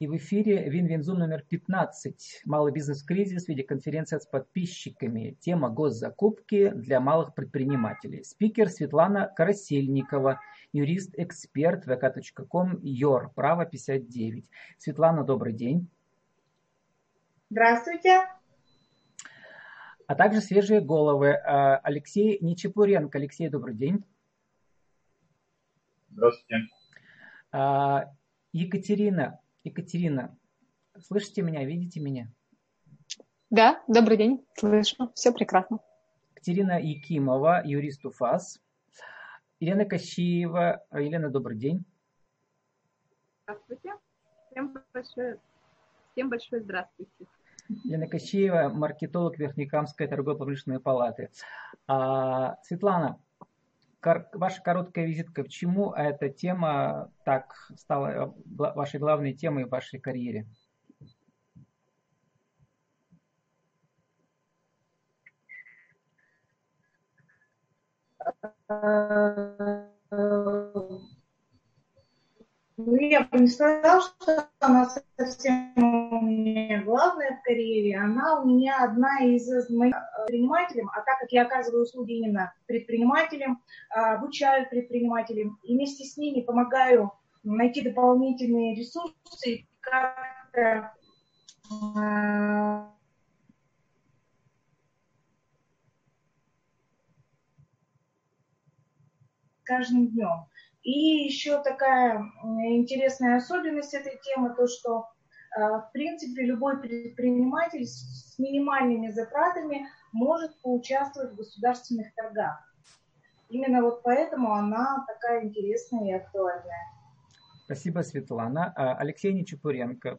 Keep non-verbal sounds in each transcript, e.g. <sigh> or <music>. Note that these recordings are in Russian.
И в эфире Win-Win Zoom номер 15. Малый бизнес-кризис, видеоконференция с подписчиками. Тема госзакупки для малых предпринимателей. Спикер Светлана Карасельникова, юрист-эксперт vk.com, ЙОР, право 59. Светлана, добрый день. Здравствуйте. А также свежие головы. Э, Алексей Нечепуренко. Алексей, добрый день. Здравствуйте. А, Екатерина. Екатерина, слышите меня, видите меня? Да, добрый день, слышу, все прекрасно. Екатерина Якимова, юрист УФАС. Елена Кощеева. Елена, добрый день. Здравствуйте. Всем большое, всем большое здравствуйте. Елена Кощеева, маркетолог Верхнекамской торгово-промышленной палаты. А, Светлана, ваша короткая визитка, почему эта тема так стала э, вашей главной темой в вашей карьере? Ну, я бы не сказала, что она совсем у меня главная в карьере. Она у меня одна из моих предпринимателей. А так как я оказываю услуги именно предпринимателям, а, обучаю предпринимателям, и вместе с ними помогаю найти дополнительные ресурсы, как-то а, каждым днем. И еще такая интересная особенность этой темы, то что э, в принципе любой предприниматель с минимальными затратами может поучаствовать в государственных торгах. Именно вот поэтому она такая интересная и актуальная. Спасибо, Светлана. А, Алексей Нечепуренко,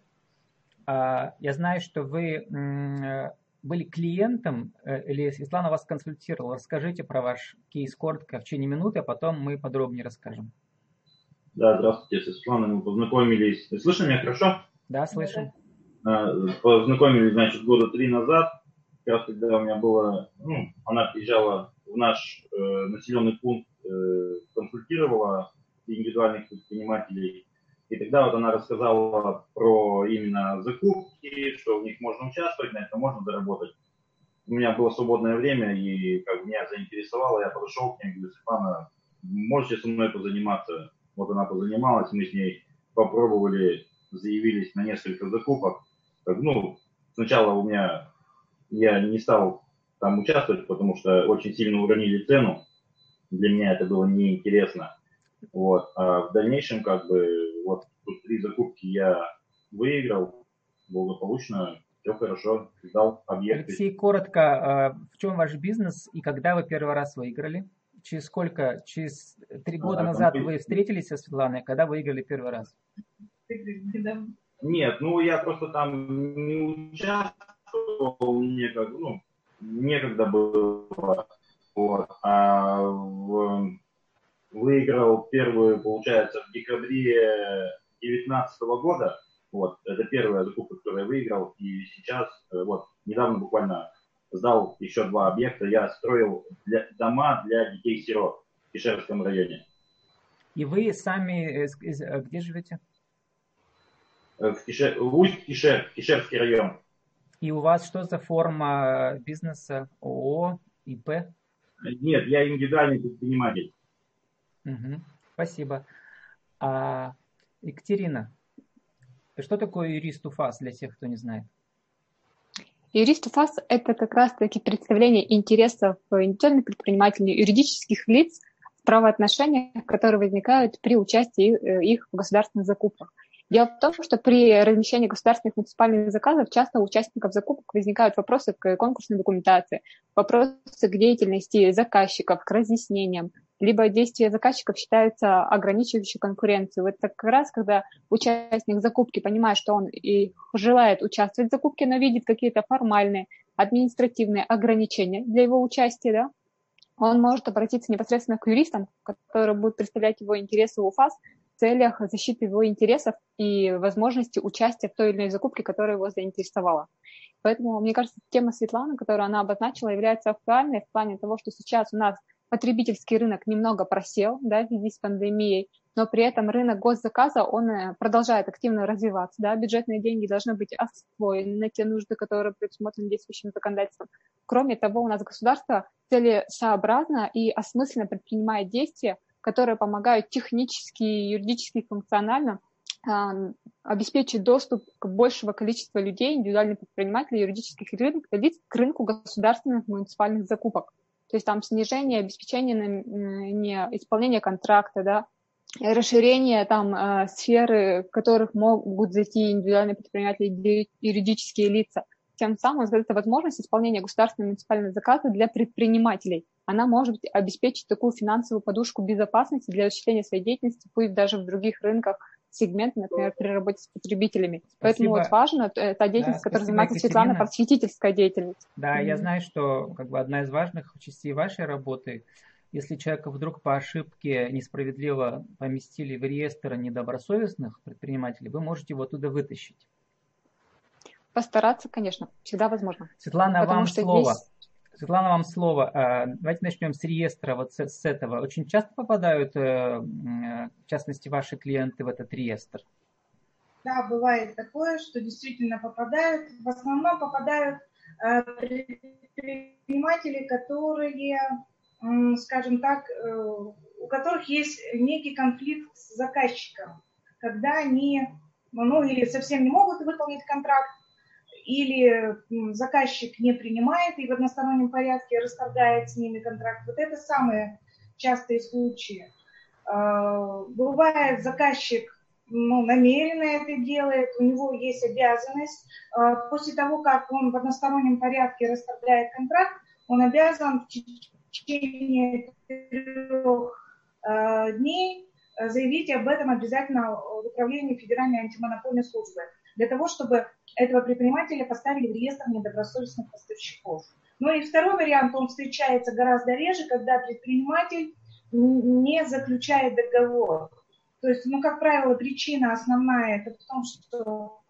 а, я знаю, что вы были клиентом, э, или Светлана вас консультировала. Расскажите про ваш кейс коротко в течение минуты, а потом мы подробнее расскажем. Да, здравствуйте, Светлана. Мы познакомились. Слышно меня хорошо? Да, слышим. А, познакомились, значит, года три назад. Как раз когда у меня было, ну, она приезжала в наш э, населенный пункт, э, консультировала индивидуальных предпринимателей и тогда вот она рассказала про именно закупки, что в них можно участвовать, на это можно заработать. У меня было свободное время, и как меня заинтересовало, я подошел к ней говорю, Светлана, можете со мной позаниматься? Вот она позанималась, мы с ней попробовали, заявились на несколько закупок. Ну, сначала у меня, я не стал там участвовать, потому что очень сильно уронили цену. Для меня это было неинтересно. Вот. А в дальнейшем, как бы, вот тут три закупки я выиграл благополучно, все хорошо, сдал объекты. Алексей, коротко, а, в чем ваш бизнес и когда вы первый раз выиграли? Через сколько? Через три года а, назад вы встретились со Светланой, когда выиграли первый раз? Нет, ну я просто там не участвовал, мне как, ну, некогда было. Вот. А в выиграл первую, получается, в декабре 2019 года. Вот, это первая закупка, которую я выиграл. И сейчас, э, вот, недавно буквально сдал еще два объекта. Я строил для, дома для детей-сирот в Кишерском районе. И вы сами э, где живете? Э, в, Кишер, в Усть-Кишер, Кишерский район. И у вас что за форма бизнеса? ООО, ИП? Нет, я индивидуальный предприниматель. Угу. Спасибо. А, Екатерина, что такое юрист УФАС для тех, кто не знает? Юрист УФАС – это как раз-таки представление интересов индивидуальных предпринимателей, юридических лиц в правоотношениях, которые возникают при участии э, их в государственных закупках. Дело в том, что при размещении государственных муниципальных заказов часто у участников закупок возникают вопросы к конкурсной документации, вопросы к деятельности заказчиков, к разъяснениям, либо действия заказчиков считаются ограничивающей конкуренцию. Вот как раз, когда участник закупки понимает, что он и желает участвовать в закупке, но видит какие-то формальные, административные ограничения для его участия, да, он может обратиться непосредственно к юристам, которые будут представлять его интересы в УФАС в целях защиты его интересов и возможности участия в той или иной закупке, которая его заинтересовала. Поэтому, мне кажется, тема Светланы, которую она обозначила, является актуальной в плане того, что сейчас у нас потребительский рынок немного просел да, в связи с пандемией, но при этом рынок госзаказа, он э, продолжает активно развиваться. Да? Бюджетные деньги должны быть освоены на те нужды, которые предусмотрены действующим законодательством. Кроме того, у нас государство целесообразно и осмысленно предпринимает действия, которые помогают технически, юридически функционально обеспечить доступ к большего количества людей, индивидуальных предпринимателей, юридических лиц к рынку государственных муниципальных закупок. То есть там снижение, обеспечение не, исполнения контракта, да, расширение там э, сферы, в которых могут зайти индивидуальные предприниматели, юридические лица. Тем самым это возможность исполнения государственного муниципального заказа для предпринимателей. Она может обеспечить такую финансовую подушку безопасности для осуществления своей деятельности, пусть даже в других рынках, сегмент, например, при работе с потребителями. Спасибо. Поэтому вот важно э, та деятельность, да, которой занимается Екатерина. Светлана, просветительская деятельность. Да, mm-hmm. я знаю, что как бы одна из важных частей вашей работы если человека вдруг по ошибке несправедливо поместили в реестр недобросовестных предпринимателей, вы можете его оттуда вытащить. Постараться, конечно, всегда возможно. Светлана, Потому вам слово. Здесь... Светлана, вам слово. А, давайте начнем с реестра, вот с этого. Очень часто попадают, э, в частности, ваши клиенты в этот реестр? Да, бывает такое, что действительно попадают. В основном попадают э, предприниматели, которые скажем так, э, у которых есть некий конфликт с заказчиком, когда они, ну, или совсем не могут выполнить контракт, или заказчик не принимает и в одностороннем порядке расторгает с ними контракт. Вот это самые частые случаи. А, бывает, заказчик ну, намеренно это делает, у него есть обязанность. А, после того, как он в одностороннем порядке расторгает контракт, он обязан в течение трех э, дней э, заявить об этом обязательно в управлении Федеральной антимонопольной службы, для того, чтобы этого предпринимателя поставили в реестр недобросовестных поставщиков. Ну и второй вариант, он встречается гораздо реже, когда предприниматель не заключает договор. То есть, ну, как правило, причина основная это в том, что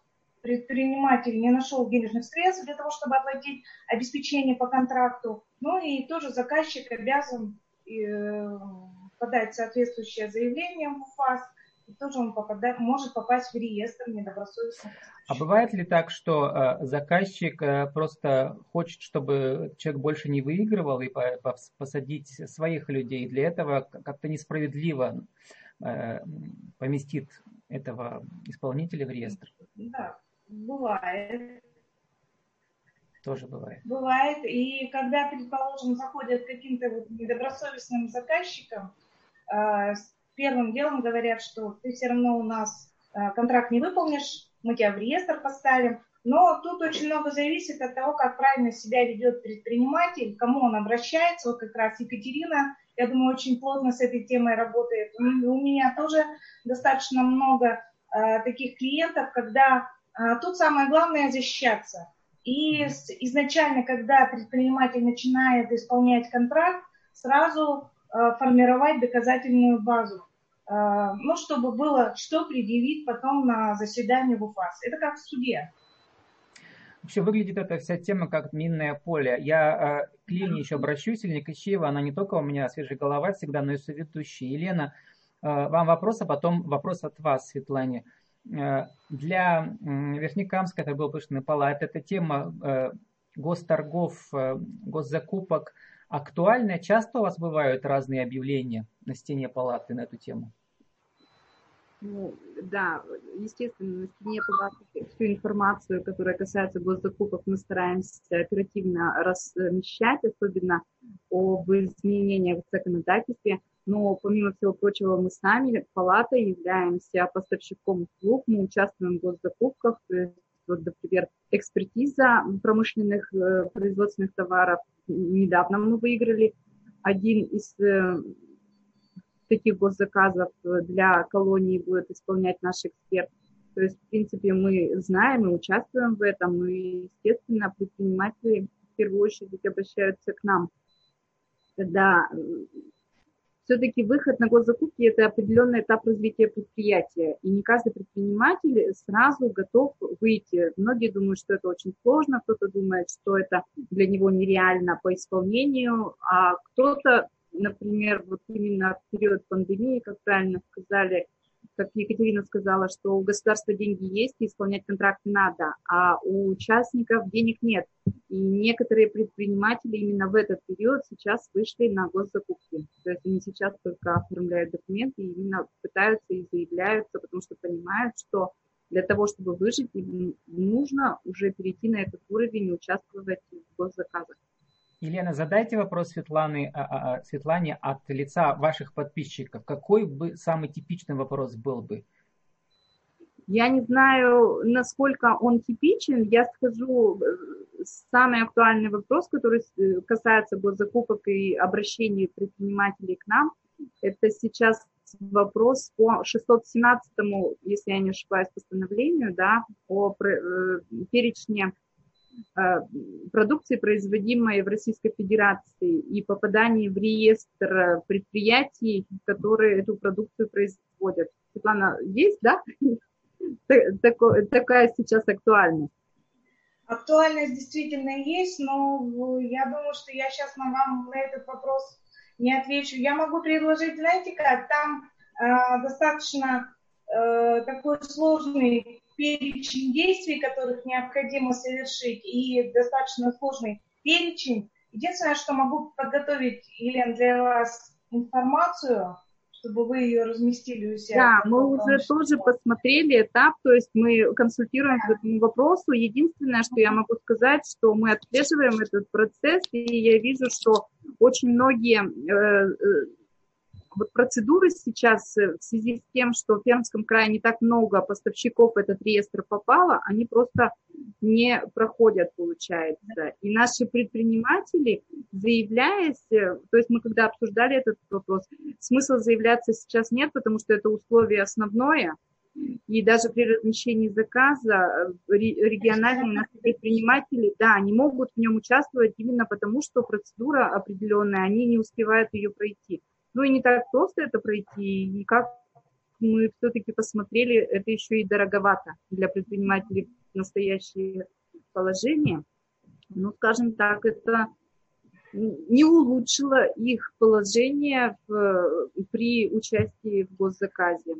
предприниматель не нашел денежных средств для того, чтобы оплатить обеспечение по контракту. Ну и тоже заказчик обязан э, подать соответствующее заявление в УФАС, и тоже он попадает, может попасть в реестр недобросовестных. А бывает ли так, что э, заказчик э, просто хочет, чтобы человек больше не выигрывал и по, по, посадить своих людей? Для этого как-то несправедливо э, поместит этого исполнителя в реестр? Да, Бывает. Тоже бывает. Бывает. И когда, предположим, заходят каким-то вот недобросовестным заказчиком, первым делом говорят, что ты все равно у нас э, контракт не выполнишь, мы тебя в реестр поставим. Но тут очень много зависит от того, как правильно себя ведет предприниматель, к кому он обращается. Вот как раз Екатерина, я думаю, очень плотно с этой темой работает. У меня тоже достаточно много э, таких клиентов, когда а, тут самое главное защищаться. И изначально, когда предприниматель начинает исполнять контракт, сразу формировать доказательную базу. А, ну, чтобы было что предъявить потом на заседании в УФАС. Это как в суде. Вообще выглядит эта вся тема как минное поле. Я э, к Лене еще обращусь, Елена Кощеева, она не только у меня свежая голова всегда, но и соведущая. Елена, э, вам вопрос, а потом вопрос от вас, Светлане. Э, для Верхнекамской торгово-промышленной палаты эта тема э, госторгов, э, госзакупок актуальна. Часто у вас бывают разные объявления на стене палаты на эту тему? Ну, да, естественно, на стене палаты всю информацию, которая касается госзакупок, мы стараемся оперативно размещать, особенно об изменениях в законодательстве но помимо всего прочего мы сами, палата, являемся поставщиком услуг, мы участвуем в госзакупках, то есть, вот, например, экспертиза промышленных э, производственных товаров. Недавно мы выиграли один из э, таких госзаказов для колонии будет исполнять наш эксперт. То есть, в принципе, мы знаем и участвуем в этом, и, естественно, предприниматели в первую очередь обращаются к нам, когда все-таки выход на госзакупки – это определенный этап развития предприятия, и не каждый предприниматель сразу готов выйти. Многие думают, что это очень сложно, кто-то думает, что это для него нереально по исполнению, а кто-то например, вот именно в период пандемии, как правильно сказали, как Екатерина сказала, что у государства деньги есть, и исполнять контракты надо, а у участников денег нет. И некоторые предприниматели именно в этот период сейчас вышли на госзакупки. То есть они сейчас только оформляют документы и именно пытаются и заявляются, потому что понимают, что для того, чтобы выжить, им нужно уже перейти на этот уровень и участвовать в госзаказах. Елена, задайте вопрос Светланы, а, а, а, Светлане от лица ваших подписчиков. Какой бы самый типичный вопрос был бы? Я не знаю, насколько он типичен. Я скажу э, самый актуальный вопрос, который э, касается госзакупок и обращений предпринимателей к нам. Это сейчас вопрос по 617, если я не ошибаюсь, постановлению, да, о э, перечне продукции, производимой в Российской Федерации, и попадании в реестр предприятий, которые эту продукцию производят. Светлана, есть, да? <laughs> Такая сейчас актуальность. Актуальность действительно есть, но я думаю, что я сейчас на вам на этот вопрос не отвечу. Я могу предложить, знаете как, там э, достаточно э, такой сложный перечень действий, которых необходимо совершить, и достаточно сложный перечень. Единственное, что могу подготовить, Елена, для вас информацию, чтобы вы ее разместили у себя. Да, мы уже что тоже посмотрели этап, то есть мы консультируем по этому вопросу. Единственное, что я могу сказать, что мы отслеживаем этот процесс, и я вижу, что очень многие э, э, вот процедуры сейчас э, в связи с тем, что в Пермском крае не так много поставщиков в этот реестр попало, они просто не проходят, получается. И наши предприниматели, заявляясь, э, то есть мы когда обсуждали этот вопрос, смысла заявляться сейчас нет, потому что это условие основное, и даже при размещении заказа э, региональные наши предприниматели, да, они могут в нем участвовать именно потому, что процедура определенная, они не успевают ее пройти. Ну и не так просто это пройти, и как мы все-таки посмотрели, это еще и дороговато для предпринимателей в настоящее положение. Ну, скажем так, это не улучшило их положение в, при участии в госзаказе.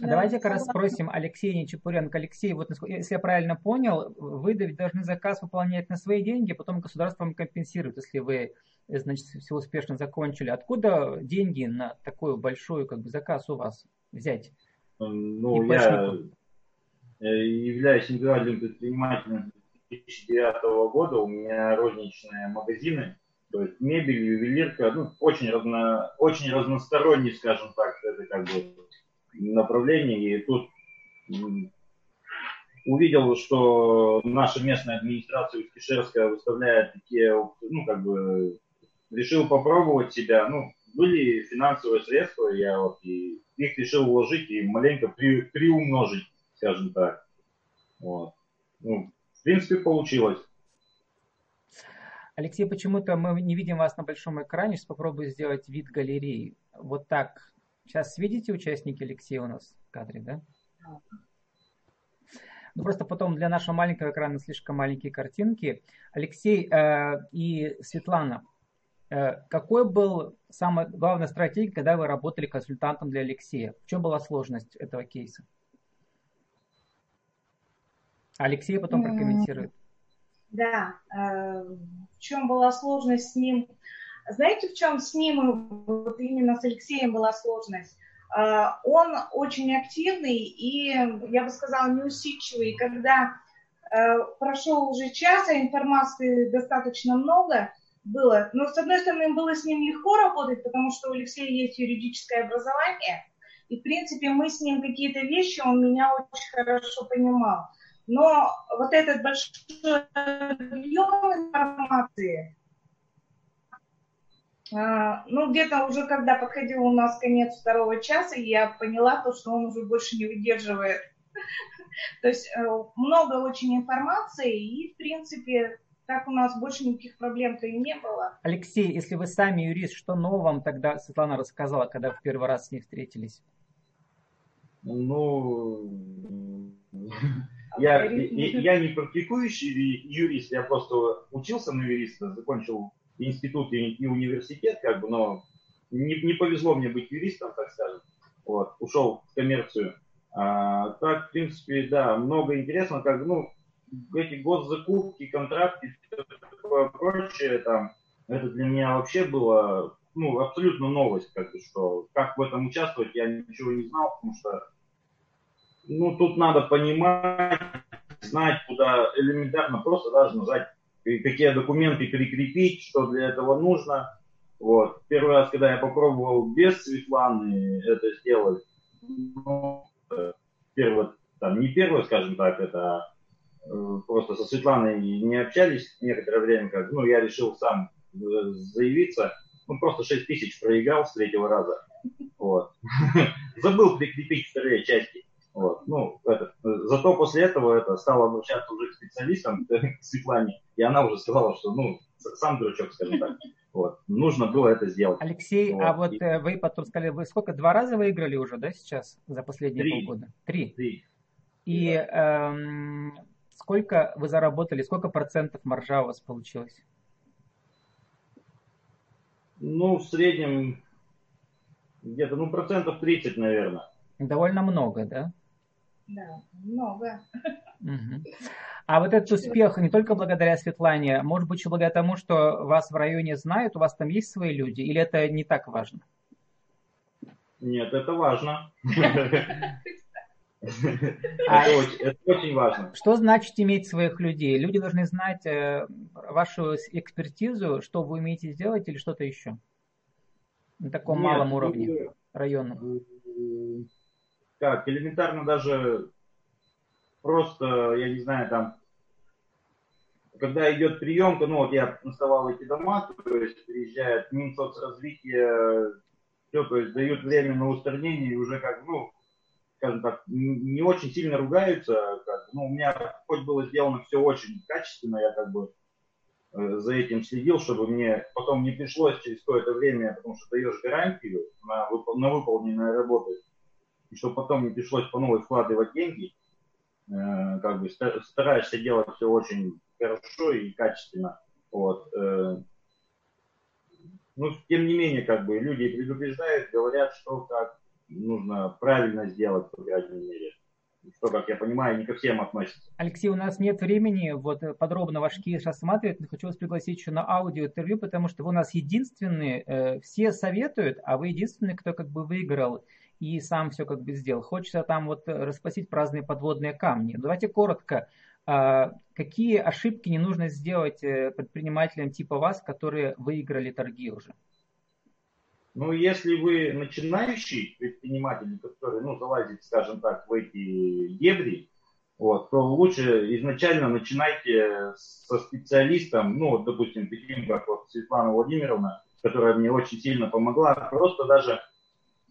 Да. Давайте-ка расспросим Алексея Нечепуренко. Алексей, вот если я правильно понял, вы должны заказ выполнять на свои деньги, потом государство вам компенсирует, если вы значит, все успешно закончили. Откуда деньги на такой большой как бы, заказ у вас взять? Ну, я являюсь индивидуальным предпринимателем 2009 года. У меня розничные магазины, то есть мебель, ювелирка, ну, очень, разно, очень разносторонний, скажем так, это как бы направление. И тут увидел, что наша местная администрация Кишерская выставляет такие, ну, как бы, решил попробовать себя. Ну, были финансовые средства, я вот и их решил вложить и маленько при, приумножить, скажем так. Вот. Ну, в принципе, получилось. Алексей, почему-то мы не видим вас на большом экране. Сейчас попробую сделать вид галереи. Вот так. Сейчас видите участники Алексея у нас в кадре, да? Ну, просто потом для нашего маленького экрана слишком маленькие картинки. Алексей э, и Светлана, какой был самая главная стратегия, когда вы работали консультантом для Алексея? В чем была сложность этого кейса? Алексей потом прокомментирует. Да, э, в чем была сложность с ним? Знаете, в чем с ним, вот именно с Алексеем была сложность? Э, он очень активный и, я бы сказала, неусидчивый. Когда прошел уже час, а информации достаточно много, было. Но, с одной стороны, было с ним легко работать, потому что у Алексея есть юридическое образование, и, в принципе, мы с ним какие-то вещи, он меня очень хорошо понимал. Но вот этот большой объем информации, а, ну, где-то уже, когда подходил у нас конец второго часа, я поняла то, что он уже больше не выдерживает. <laughs> То есть э, много очень информации, и, в принципе, так у нас больше никаких проблем-то и не было. Алексей, если вы сами юрист, что нового вам тогда Светлана рассказала, когда в первый раз с ней встретились? Ну, я, я, я не практикующий юрист, я просто учился на юриста, закончил институт и университет, как бы, но не, не повезло мне быть юристом, так скажем. Вот, ушел в коммерцию. А, так, в принципе, да, много интересного, как, ну, эти госзакупки, контракты, все такое прочее, там, это для меня вообще было, ну, абсолютно новость, как бы, что как в этом участвовать, я ничего не знал, потому что, ну, тут надо понимать, знать, куда элементарно просто даже нажать, какие документы прикрепить, что для этого нужно. Вот. Первый раз, когда я попробовал без Светланы это сделать, ну, первый, там, не первый, скажем так, это э, просто со Светланой не общались некоторое время, как, ну, я решил сам э, заявиться, ну, просто 6 тысяч проиграл с третьего раза, вот. <laughs> Забыл прикрепить вторые части, вот. Ну, это, зато после этого это стало обращаться уже к специалистам, <laughs> к Светлане, и она уже сказала, что, ну, сам дурачок, скажем так. Вот. Нужно было это сделать. Алексей, вот. а вот и... Э, вы потом сказали, вы сколько, два раза выиграли уже, да, сейчас, за последние Три. полгода? Три. Три. И эм, сколько вы заработали, сколько процентов маржа у вас получилось? Ну, в среднем где-то, ну, процентов 30, наверное. Довольно много, да? Да, много. Угу. А вот этот успех не только благодаря Светлане, может быть, еще благодаря тому, что вас в районе знают, у вас там есть свои люди, или это не так важно? Нет, это важно. <laughs> А это очень важно. Что значит иметь своих людей? Люди должны знать э, вашу экспертизу, что вы умеете сделать или что-то еще? На таком малом уровне, районном. Как, элементарно даже просто, я не знаю, там, когда идет приемка, ну вот я наставал эти дома, то есть приезжает Минсоцразвитие, все, то есть дают время на устранение и уже как, ну, скажем так, не очень сильно ругаются. Как, ну, у меня хоть было сделано все очень качественно, я как бы э, за этим следил, чтобы мне потом не пришлось через какое-то время, потому что даешь гарантию на, вып- на выполненные работы, и чтобы потом не пришлось по новой вкладывать деньги, э, как бы стараешься делать все очень хорошо и качественно. Вот. Э, ну, тем не менее, как бы люди предупреждают, говорят, что как нужно правильно сделать, по крайней мере. Что, как я понимаю, не ко всем относится. Алексей, у нас нет времени вот подробно ваш кейс рассматривать, но хочу вас пригласить еще на аудиоинтервью, потому что вы у нас единственные, э, все советуют, а вы единственный, кто как бы выиграл и сам все как бы сделал. Хочется там вот расспросить про разные подводные камни. Давайте коротко. А, какие ошибки не нужно сделать э, предпринимателям типа вас, которые выиграли торги уже? Ну, если вы начинающий предприниматель, который, ну, залазит, скажем так, в эти дебри, вот, то лучше изначально начинайте со специалистом, ну, вот, допустим, таким, как вот Светлана Владимировна, которая мне очень сильно помогла, просто даже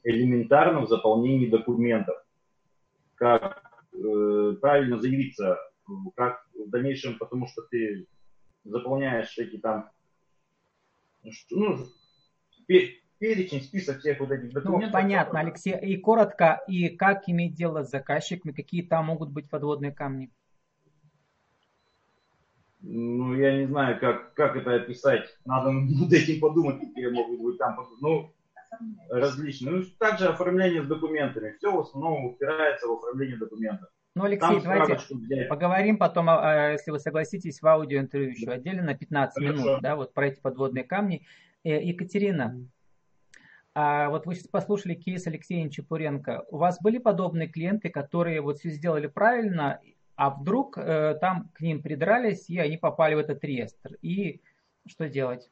элементарно в заполнении документов. Как э, правильно заявиться, как в дальнейшем, потому что ты заполняешь эти там, ну, перечень, список всех вот этих документов. Ну, понятно, Алексей. И коротко, и как иметь дело с заказчиками, какие там могут быть подводные камни? Ну, я не знаю, как, как это описать. Надо над <laughs> этим подумать, какие могут быть там. Ну, различные. Ну, также оформление с документами. Все в основном упирается в оформление документов. Ну, Алексей, Там давайте поговорим потом, если вы согласитесь, в аудиоинтервью еще отдельно на 15 Хорошо. минут, да, вот про эти подводные камни. Э, Екатерина, а вот вы сейчас послушали кейс Алексея Чепуренко. У вас были подобные клиенты, которые вот все сделали правильно, а вдруг э, там к ним придрались, и они попали в этот реестр. И что делать?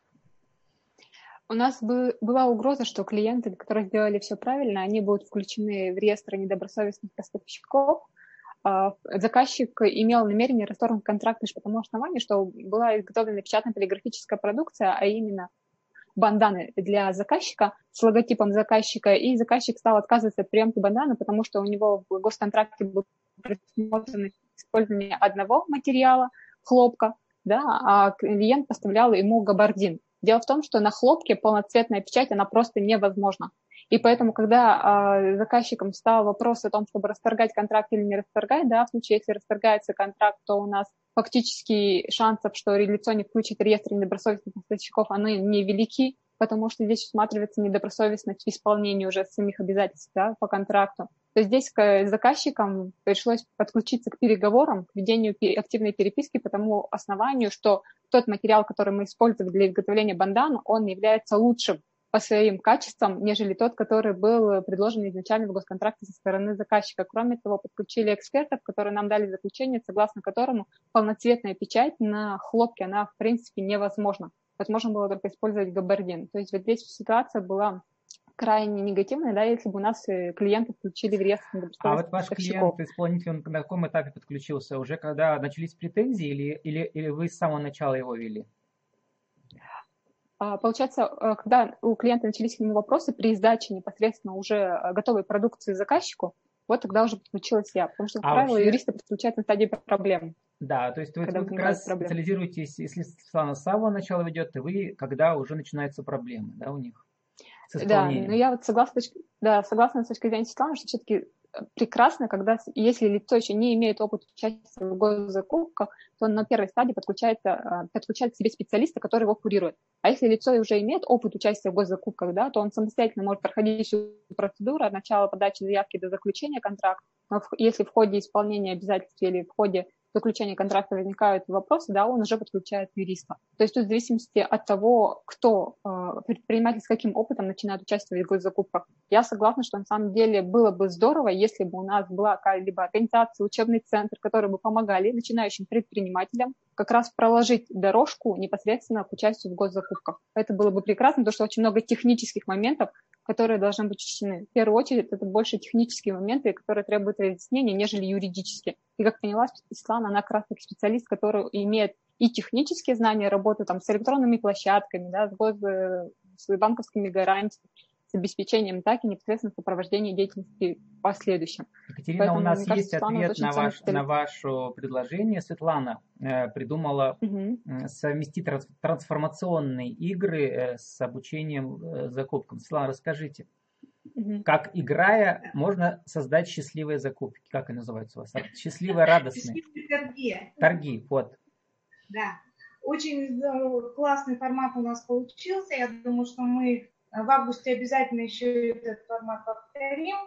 У нас бы, была угроза, что клиенты, которые сделали все правильно, они будут включены в реестр недобросовестных поставщиков. А, заказчик имел намерение расторгнуть контракт лишь по тому основанию, что была изготовлена печатная полиграфическая продукция, а именно банданы для заказчика с логотипом заказчика, и заказчик стал отказываться от приемки банданы, потому что у него в госконтракте был предусмотрено использование одного материала, хлопка, да, а клиент поставлял ему габардин. Дело в том, что на хлопке полноцветная печать, она просто невозможна. И поэтому, когда э, заказчиком стал вопрос о том, чтобы расторгать контракт или не расторгать, да, в случае, если расторгается контракт, то у нас фактически шансов, что лицо не включит реестр недобросовестных поставщиков, они невелики, потому что здесь усматривается недобросовестность в исполнении уже самих обязательств да, по контракту, то здесь к заказчикам пришлось подключиться к переговорам, к ведению активной переписки по тому основанию, что тот материал, который мы использовали для изготовления бандана, он является лучшим по своим качествам, нежели тот, который был предложен изначально в госконтракте со стороны заказчика. Кроме того, подключили экспертов, которые нам дали заключение, согласно которому полноцветная печать на хлопке, она в принципе невозможна. Возможно было только использовать габардин. То есть вот здесь ситуация была крайне негативная, да, если бы у нас э, клиенты включили в реестр А вот ваш клиент, исполнитель, он на каком этапе подключился? Уже когда начались претензии или, или, или вы с самого начала его вели? А, получается, э, когда у клиента начались к нему вопросы при сдаче непосредственно уже э, готовой продукции заказчику, вот тогда уже подключилась я, потому что, как а правило, вообще... юристы подключают на стадии проблем. Да, то есть вы, вы как раз проблем. специализируетесь, если Светлана с самого начала ведет, и вы, когда уже начинаются проблемы, да, у них? Да, но я вот согласна, да, согласна с точки зрения Светланы, что все-таки прекрасно, когда, если лицо еще не имеет опыта участия в госзакупках, то на первой стадии подключает, а, подключает к себе специалиста, который его курирует. А если лицо уже имеет опыт участия в госзакупках, да, то он самостоятельно может проходить всю процедуру от начала подачи заявки до заключения контракта. Но если в ходе исполнения обязательств или в ходе заключения контракта возникают вопросы, да, он уже подключает юриста. То есть тут в зависимости от того, кто э, предприниматель с каким опытом начинает участвовать в госзакупках. Я согласна, что на самом деле было бы здорово, если бы у нас была какая-либо организация, учебный центр, которые бы помогали начинающим предпринимателям как раз проложить дорожку непосредственно к участию в госзакупках. Это было бы прекрасно, потому что очень много технических моментов, которые должны быть учтены. В первую очередь, это больше технические моменты, которые требуют разъяснения, нежели юридические. И как поняла Светлана, она как раз таки специалист, который имеет и технические знания работы там, с электронными площадками, да, с, гос... с банковскими гарантиями, с обеспечением, так и непосредственно сопровождение деятельности в последующем. Екатерина, Поэтому, у нас кажется, есть ответ на, ваш, на ваше предложение. Светлана э, придумала угу. совместить трансформационные игры э, с обучением э, закупкам. Светлана, расскажите. Угу. Как играя, можно создать счастливые закупки. Как они называются у вас? Счастливые, радостные. Счастливые торги. Торги, вот. Да. Очень классный формат у нас получился. Я думаю, что мы в августе обязательно еще этот формат повторим.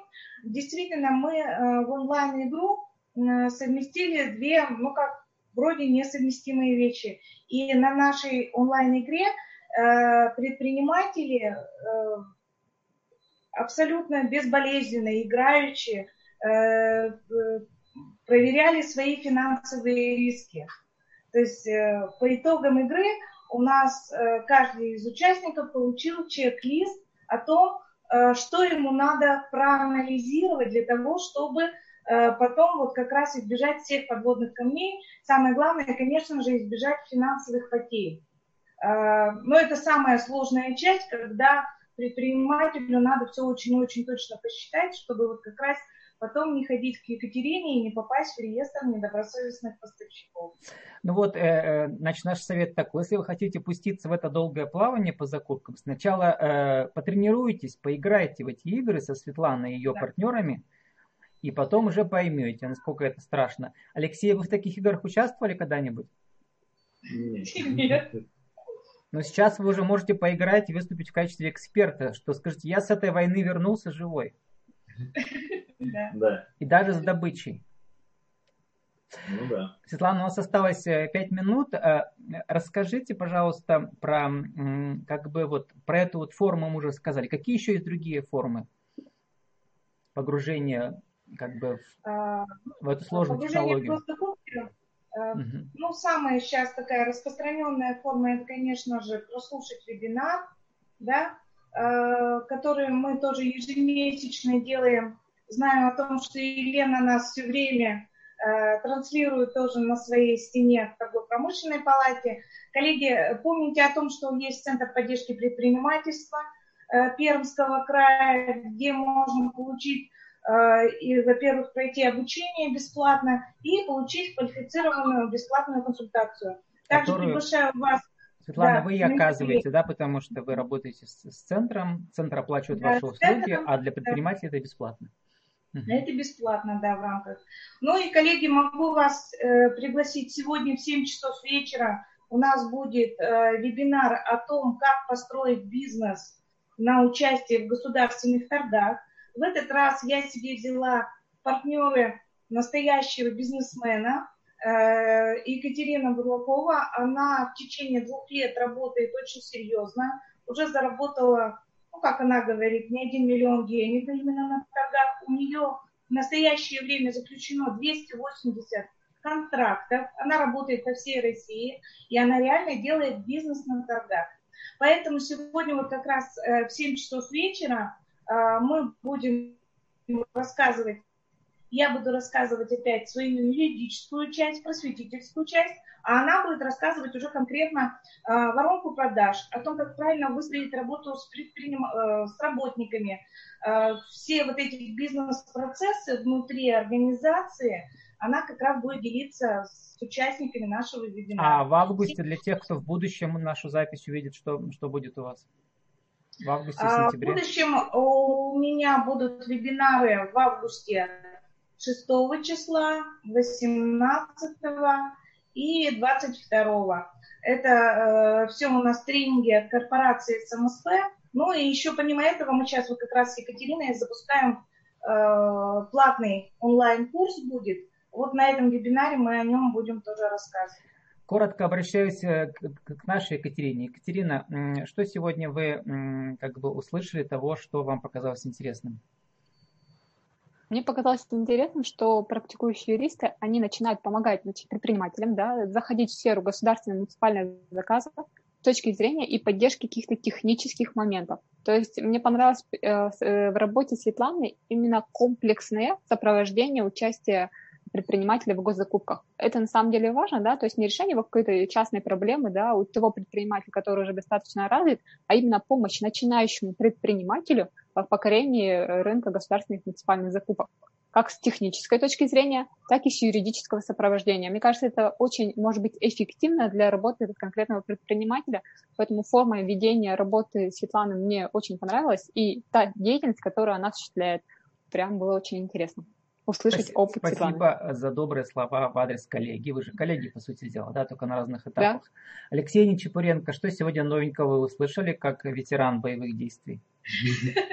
Действительно, мы э, в онлайн-игру э, совместили две, ну как, вроде несовместимые вещи. И на нашей онлайн-игре э, предприниматели абсолютно безболезненно, играючи, проверяли свои финансовые риски. То есть по итогам игры у нас э, каждый из участников получил чек-лист о том, э, что ему надо проанализировать для того, чтобы э, потом вот как раз избежать всех подводных камней. Самое главное, конечно же, избежать финансовых потерь. Но это самая сложная часть, когда предпринимателю надо все очень-очень точно посчитать, чтобы вот как раз потом не ходить к Екатерине и не попасть в реестр недобросовестных поставщиков. Ну вот, э, э, значит, наш совет такой, если вы хотите пуститься в это долгое плавание по закупкам, сначала э, потренируйтесь, поиграйте в эти игры со Светланой и ее да. партнерами, и потом уже поймете, насколько это страшно. Алексей, вы в таких играх участвовали когда-нибудь? Нет. Но сейчас вы уже можете поиграть и выступить в качестве эксперта, что скажете, я с этой войны вернулся живой. <laughs> Да. И даже с добычей. Ну да. Светлана, у нас осталось э, пять минут. Э, расскажите, пожалуйста, про как бы вот про эту вот форму мы уже сказали. Какие еще есть другие формы погружения как бы в, а, в эту сложную технологию? Угу. Ну, самая сейчас такая распространенная форма, это, конечно же, прослушать вебинар, да, который мы тоже ежемесячно делаем Знаю о том, что Елена нас все время э, транслирует тоже на своей стене в торгово-промышленной палате. Коллеги, помните о том, что есть Центр поддержки предпринимательства э, Пермского края, где можно получить э, и, во-первых, пройти обучение бесплатно и получить квалифицированную бесплатную консультацию. Также Которую... приглашаю вас Светлана, да, вы и оказываете, да, потому что вы работаете с, с центром, центр оплачивает да, ваши услуги, центром, а для предпринимателей да. это бесплатно. Uh-huh. Это бесплатно, да, в рамках. Ну и, коллеги, могу вас э, пригласить сегодня в 7 часов вечера у нас будет э, вебинар о том, как построить бизнес на участие в государственных торгах. В этот раз я себе взяла партнеры настоящего бизнесмена э, Екатерина Бурлакова. Она в течение двух лет работает очень серьезно, уже заработала, ну, как она говорит, не один миллион денег именно на торгах. У нее в настоящее время заключено 280 контрактов. Она работает по всей России, и она реально делает бизнес на торгах. Поэтому сегодня вот как раз э, в 7 часов вечера э, мы будем рассказывать, я буду рассказывать опять свою юридическую часть, просветительскую часть, а она будет рассказывать уже конкретно э, воронку продаж, о том, как правильно выстроить работу с, предприним... с работниками, все вот эти бизнес-процессы внутри организации, она как раз будет делиться с участниками нашего вебинара. А в августе для тех, кто в будущем нашу запись увидит, что, что будет у вас? В августе, а, сентябре? В будущем у меня будут вебинары в августе 6 числа, 18 и 22. Это э, все у нас тренинги от корпорации СМСП. Ну и еще помимо этого мы сейчас вот как раз с Екатериной запускаем э, платный онлайн-курс будет вот на этом вебинаре мы о нем будем тоже рассказывать. Коротко обращаюсь э, к нашей Екатерине. Екатерина, что сегодня вы как бы услышали того, что вам показалось интересным? Мне показалось интересным, что практикующие юристы, они начинают помогать значит, предпринимателям да, заходить в сферу государственных муниципальных заказов с точки зрения и поддержки каких-то технических моментов. То есть мне понравилось э, э, в работе Светланы именно комплексное сопровождение участия предпринимателя в госзакупках. Это на самом деле важно, да, то есть не решение какой-то частной проблемы, да, у того предпринимателя, который уже достаточно развит, а именно помощь начинающему предпринимателю в покорении рынка государственных муниципальных закупок как с технической точки зрения, так и с юридического сопровождения. Мне кажется, это очень может быть эффективно для работы конкретного предпринимателя, поэтому форма ведения работы Светланы мне очень понравилась, и та деятельность, которую она осуществляет, прям было очень интересно услышать спасибо, опыт Спасибо Светланы. за добрые слова в адрес коллеги. Вы же коллеги, по сути дела, да, только на разных этапах. Да. Алексей Нечепуренко, что сегодня новенького вы услышали как ветеран боевых действий? <laughs>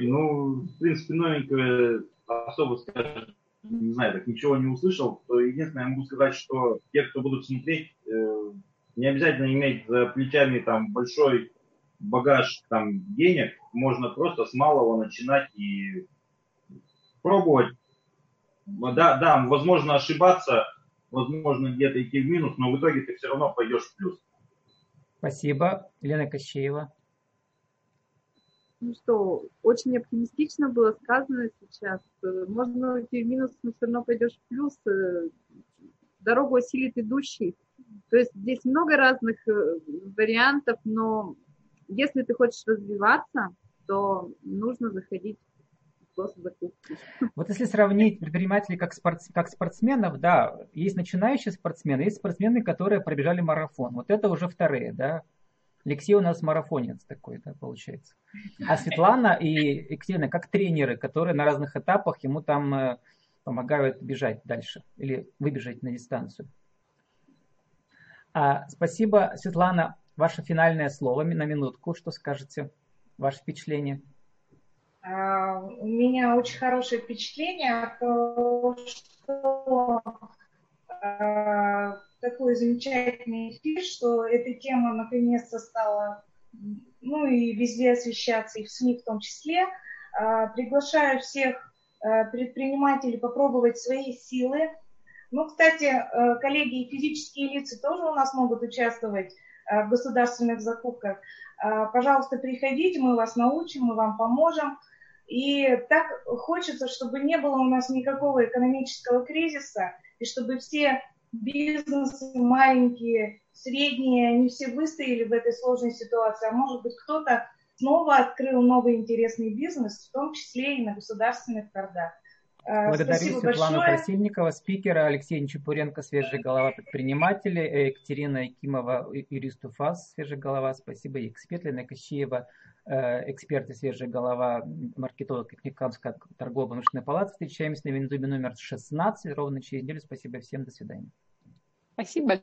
Ну, в принципе, новенькое особо, скажем, не знаю, так ничего не услышал. Единственное, я могу сказать, что те, кто будут смотреть, э, не обязательно иметь за плечами там большой багаж там денег, можно просто с малого начинать и пробовать. Да, да, возможно ошибаться, возможно где-то идти в минус, но в итоге ты все равно пойдешь в плюс. Спасибо. Елена Кощеева. Ну что, очень оптимистично было сказано сейчас. Можно уйти в минус, но все равно пойдешь в плюс. Дорогу осилит идущий. То есть здесь много разных э, вариантов, но если ты хочешь развиваться, то нужно заходить вот если сравнить предпринимателей как, спорт, как спортсменов, да, есть начинающие спортсмены, есть спортсмены, которые пробежали марафон. Вот это уже вторые, да. Алексей у нас марафонец такой, да, получается. А Светлана и Екатерина как тренеры, которые на разных этапах ему там э, помогают бежать дальше или выбежать на дистанцию. А, спасибо, Светлана. Ваше финальное слово на минутку. Что скажете? Ваше впечатление? А, у меня очень хорошее впечатление от того, что а, такой замечательный эфир, что эта тема наконец-то стала ну и везде освещаться, и в СМИ в том числе. А, приглашаю всех предпринимателей попробовать свои силы. Ну, кстати, коллеги и физические лица тоже у нас могут участвовать в государственных закупках. Пожалуйста, приходите, мы вас научим, мы вам поможем. И так хочется, чтобы не было у нас никакого экономического кризиса, и чтобы все бизнесы маленькие, средние, они все выстояли в этой сложной ситуации. А может быть, кто-то снова открыл новый интересный бизнес, в том числе и на государственных торгах. А, Благодарю Спасибо Светлану большое. Красильникова, спикера, Алексея Нечепуренко, свежая голова предпринимателей, Екатерина Якимова, юрист УФАС, свежая голова. Спасибо, Екатерина Кощеева, Э, эксперты «Свежая голова», маркетолог Техниканская торгово-промышленная палата. Встречаемся на Винзуме номер 16 ровно через неделю. Спасибо всем. До свидания. Спасибо.